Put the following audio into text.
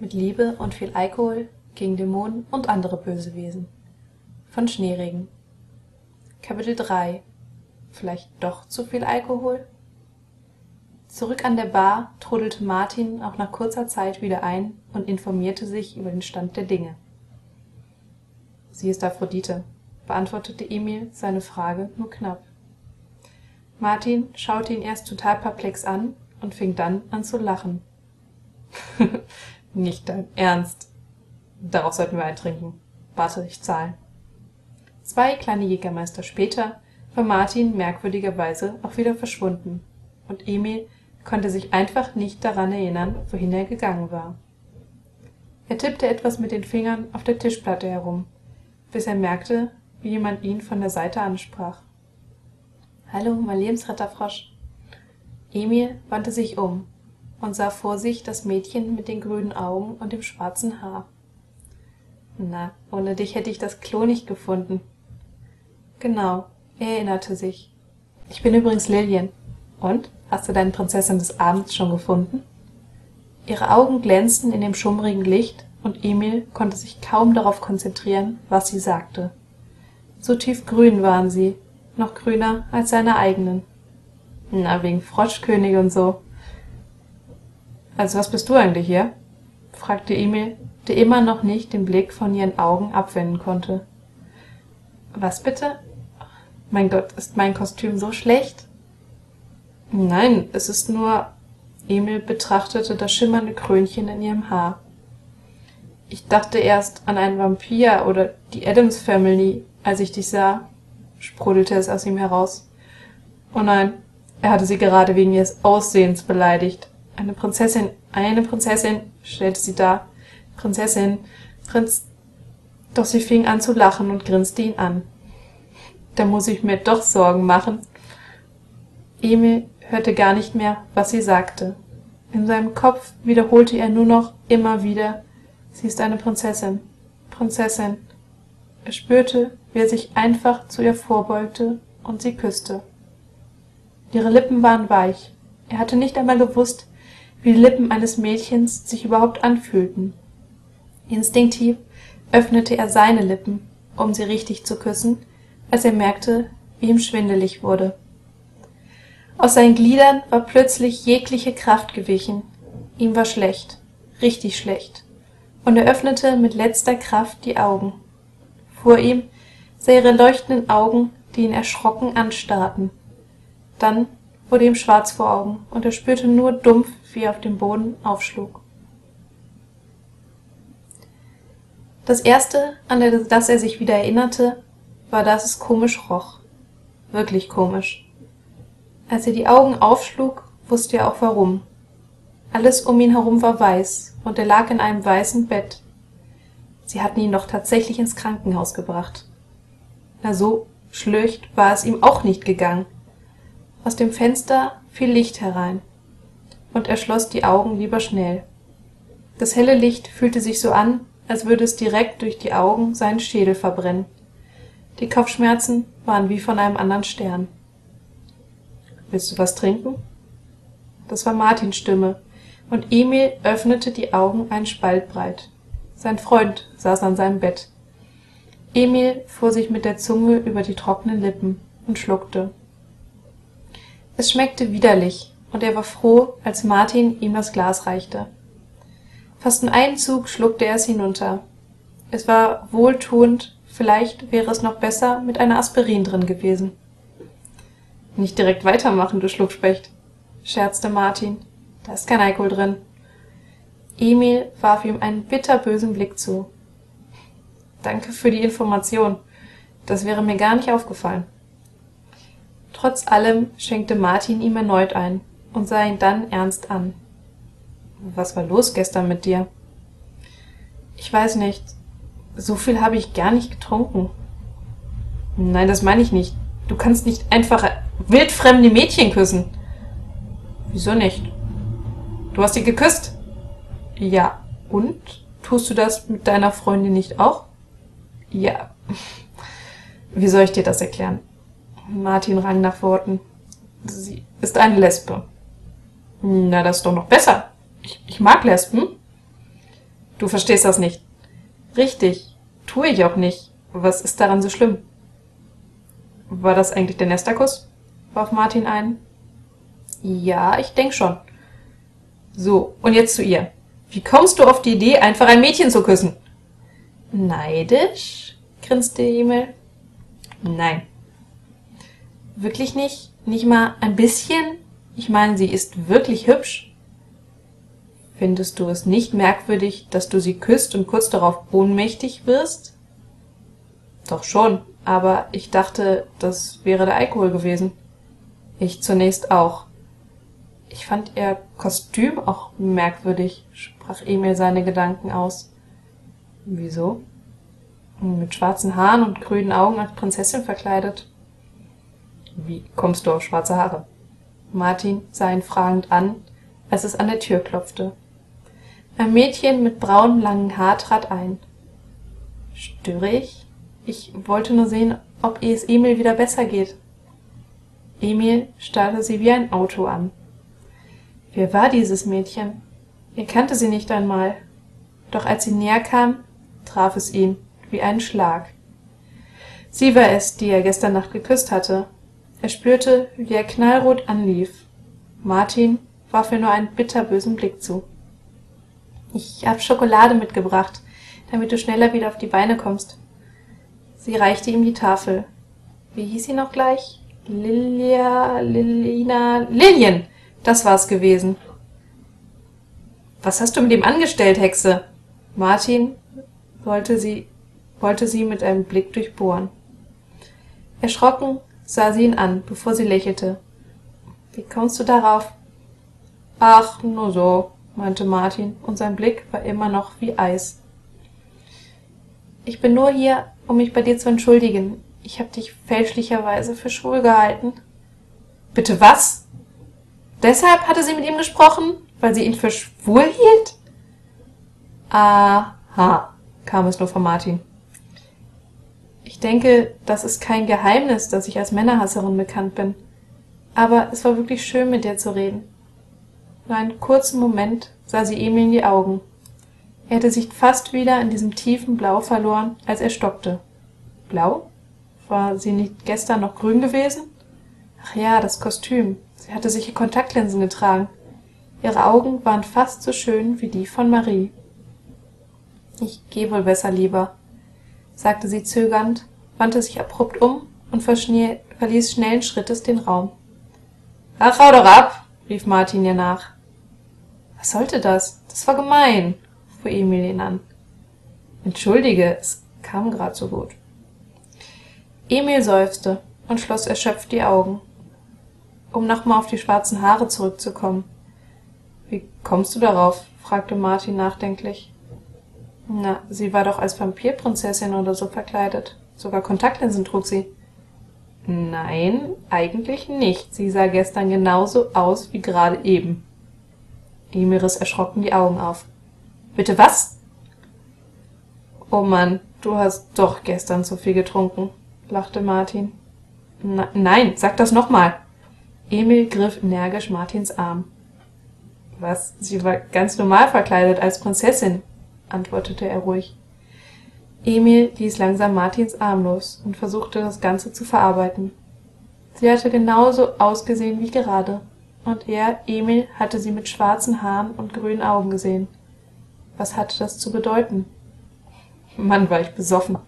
mit Liebe und viel Alkohol gegen Dämonen und andere böse Wesen. Von Schneeregen. Kapitel 3 Vielleicht doch zu viel Alkohol? Zurück an der Bar trudelte Martin auch nach kurzer Zeit wieder ein und informierte sich über den Stand der Dinge. Sie ist Aphrodite, beantwortete Emil seine Frage nur knapp. Martin schaute ihn erst total perplex an und fing dann an zu lachen. Nicht dein Ernst. Darauf sollten wir eintrinken. Warte, ich zahle. Zwei kleine Jägermeister später war Martin merkwürdigerweise auch wieder verschwunden, und Emil konnte sich einfach nicht daran erinnern, wohin er gegangen war. Er tippte etwas mit den Fingern auf der Tischplatte herum, bis er merkte, wie jemand ihn von der Seite ansprach. Hallo, mein Lebensretterfrosch. Emil wandte sich um und sah vor sich das Mädchen mit den grünen Augen und dem schwarzen Haar. Na, ohne dich hätte ich das Klo nicht gefunden. Genau, er erinnerte sich. Ich bin übrigens Lillian. Und? Hast du deine Prinzessin des Abends schon gefunden? Ihre Augen glänzten in dem schummrigen Licht, und Emil konnte sich kaum darauf konzentrieren, was sie sagte. So tiefgrün waren sie, noch grüner als seine eigenen. Na, wegen Froschkönig und so. Also was bist du eigentlich hier? fragte Emil, der immer noch nicht den Blick von ihren Augen abwenden konnte. Was bitte? Mein Gott, ist mein Kostüm so schlecht? Nein, es ist nur. Emil betrachtete das schimmernde Krönchen in ihrem Haar. Ich dachte erst an einen Vampir oder die Adams Family, als ich dich sah, sprudelte es aus ihm heraus. Oh nein, er hatte sie gerade wegen ihres Aussehens beleidigt. Eine Prinzessin, eine Prinzessin, stellte sie dar. Prinzessin, Prinz. Doch sie fing an zu lachen und grinste ihn an. Da muss ich mir doch Sorgen machen. Emil hörte gar nicht mehr, was sie sagte. In seinem Kopf wiederholte er nur noch immer wieder Sie ist eine Prinzessin. Prinzessin. Er spürte, wie er sich einfach zu ihr vorbeugte und sie küsste. Ihre Lippen waren weich. Er hatte nicht einmal gewusst, wie die Lippen eines Mädchens sich überhaupt anfühlten. Instinktiv öffnete er seine Lippen, um sie richtig zu küssen, als er merkte, wie ihm schwindelig wurde. Aus seinen Gliedern war plötzlich jegliche Kraft gewichen. Ihm war schlecht, richtig schlecht und er öffnete mit letzter Kraft die Augen. Vor ihm sah ihre leuchtenden Augen, die ihn erschrocken anstarrten. Dann wurde ihm schwarz vor Augen, und er spürte nur dumpf, wie auf dem Boden aufschlug. Das erste, an das er sich wieder erinnerte, war, dass es komisch roch. Wirklich komisch. Als er die Augen aufschlug, wusste er auch warum. Alles um ihn herum war weiß, und er lag in einem weißen Bett. Sie hatten ihn doch tatsächlich ins Krankenhaus gebracht. Na so schlecht war es ihm auch nicht gegangen. Aus dem Fenster fiel Licht herein, und er schloss die Augen lieber schnell. Das helle Licht fühlte sich so an, als würde es direkt durch die Augen seinen Schädel verbrennen. Die Kopfschmerzen waren wie von einem anderen Stern. Willst du was trinken? Das war Martins Stimme, und Emil öffnete die Augen einen Spalt breit. Sein Freund saß an seinem Bett. Emil fuhr sich mit der Zunge über die trockenen Lippen und schluckte. Es schmeckte widerlich, und er war froh, als Martin ihm das Glas reichte. Fast in einem Zug schluckte er es hinunter. Es war wohltuend, vielleicht wäre es noch besser mit einer Aspirin drin gewesen. Nicht direkt weitermachen, du Schluckspecht, scherzte Martin. Da ist kein Alkohol drin. Emil warf ihm einen bitterbösen Blick zu. Danke für die Information. Das wäre mir gar nicht aufgefallen. Trotz allem schenkte Martin ihm erneut ein und sah ihn dann ernst an. Was war los gestern mit dir? Ich weiß nicht. So viel habe ich gar nicht getrunken. Nein, das meine ich nicht. Du kannst nicht einfach wildfremde Mädchen küssen. Wieso nicht? Du hast sie geküsst? Ja. Und? Tust du das mit deiner Freundin nicht auch? Ja. Wie soll ich dir das erklären? Martin rang nach Worten. Sie ist eine Lesbe. Na, das ist doch noch besser. Ich, ich mag Lesben. Du verstehst das nicht. Richtig, tue ich auch nicht. Was ist daran so schlimm? War das eigentlich der Nesterkuss? warf Martin ein. Ja, ich denk schon. So, und jetzt zu ihr. Wie kommst du auf die Idee, einfach ein Mädchen zu küssen? Neidisch? grinste Emil. Nein. Wirklich nicht? Nicht mal ein bisschen? Ich meine, sie ist wirklich hübsch. Findest du es nicht merkwürdig, dass du sie küsst und kurz darauf ohnmächtig wirst? Doch schon, aber ich dachte, das wäre der Alkohol gewesen. Ich zunächst auch. Ich fand ihr Kostüm auch merkwürdig, sprach Emil seine Gedanken aus. Wieso? Mit schwarzen Haaren und grünen Augen als Prinzessin verkleidet. Wie kommst du auf schwarze Haare? Martin sah ihn fragend an, als es an der Tür klopfte. Ein Mädchen mit braunem langen Haar trat ein. Störe ich? Ich wollte nur sehen, ob es Emil wieder besser geht. Emil starrte sie wie ein Auto an. Wer war dieses Mädchen? Er kannte sie nicht einmal. Doch als sie näher kam, traf es ihn wie ein Schlag. Sie war es, die er gestern Nacht geküsst hatte. Er spürte, wie er knallrot anlief. Martin warf ihr nur einen bitterbösen Blick zu. Ich hab Schokolade mitgebracht, damit du schneller wieder auf die Beine kommst. Sie reichte ihm die Tafel. Wie hieß sie noch gleich? Lilia, Lilina, Lilien! Das war's gewesen. Was hast du mit ihm angestellt, Hexe? Martin wollte sie, wollte sie mit einem Blick durchbohren. Erschrocken sah sie ihn an, bevor sie lächelte. Wie kommst du darauf? Ach, nur so, meinte Martin, und sein Blick war immer noch wie Eis. Ich bin nur hier, um mich bei dir zu entschuldigen. Ich habe dich fälschlicherweise für schwul gehalten. Bitte was? Deshalb hatte sie mit ihm gesprochen, weil sie ihn für schwul hielt? Aha, kam es nur von Martin. Ich denke, das ist kein Geheimnis, dass ich als Männerhasserin bekannt bin. Aber es war wirklich schön, mit dir zu reden. Nur einen kurzen Moment sah sie Emil in die Augen. Er hatte sich fast wieder in diesem tiefen Blau verloren, als er stockte. Blau? War sie nicht gestern noch grün gewesen? Ach ja, das Kostüm. Sie hatte sicher Kontaktlinsen getragen. Ihre Augen waren fast so schön wie die von Marie. Ich geh wohl besser lieber, sagte sie zögernd, wandte sich abrupt um und verließ schnellen Schrittes den Raum. Ach, hau doch ab, rief Martin ihr nach. Was sollte das? Das war gemein, fuhr Emil ihn an. Entschuldige, es kam grad so gut. Emil seufzte und schloss erschöpft die Augen um nochmal auf die schwarzen Haare zurückzukommen. Wie kommst du darauf? fragte Martin nachdenklich. Na, sie war doch als Vampirprinzessin oder so verkleidet. Sogar Kontaktlinsen trug sie. Nein, eigentlich nicht. Sie sah gestern genauso aus wie gerade eben. Emil riss erschrocken die Augen auf. Bitte was? Oh Mann, du hast doch gestern zu viel getrunken, lachte Martin. Na, nein, sag das nochmal. Emil griff energisch Martins Arm. Was, sie war ganz normal verkleidet als Prinzessin, antwortete er ruhig. Emil ließ langsam Martins Arm los und versuchte das Ganze zu verarbeiten. Sie hatte genauso ausgesehen wie gerade, und er, Emil, hatte sie mit schwarzen Haaren und grünen Augen gesehen. Was hatte das zu bedeuten? Mann, war ich besoffen.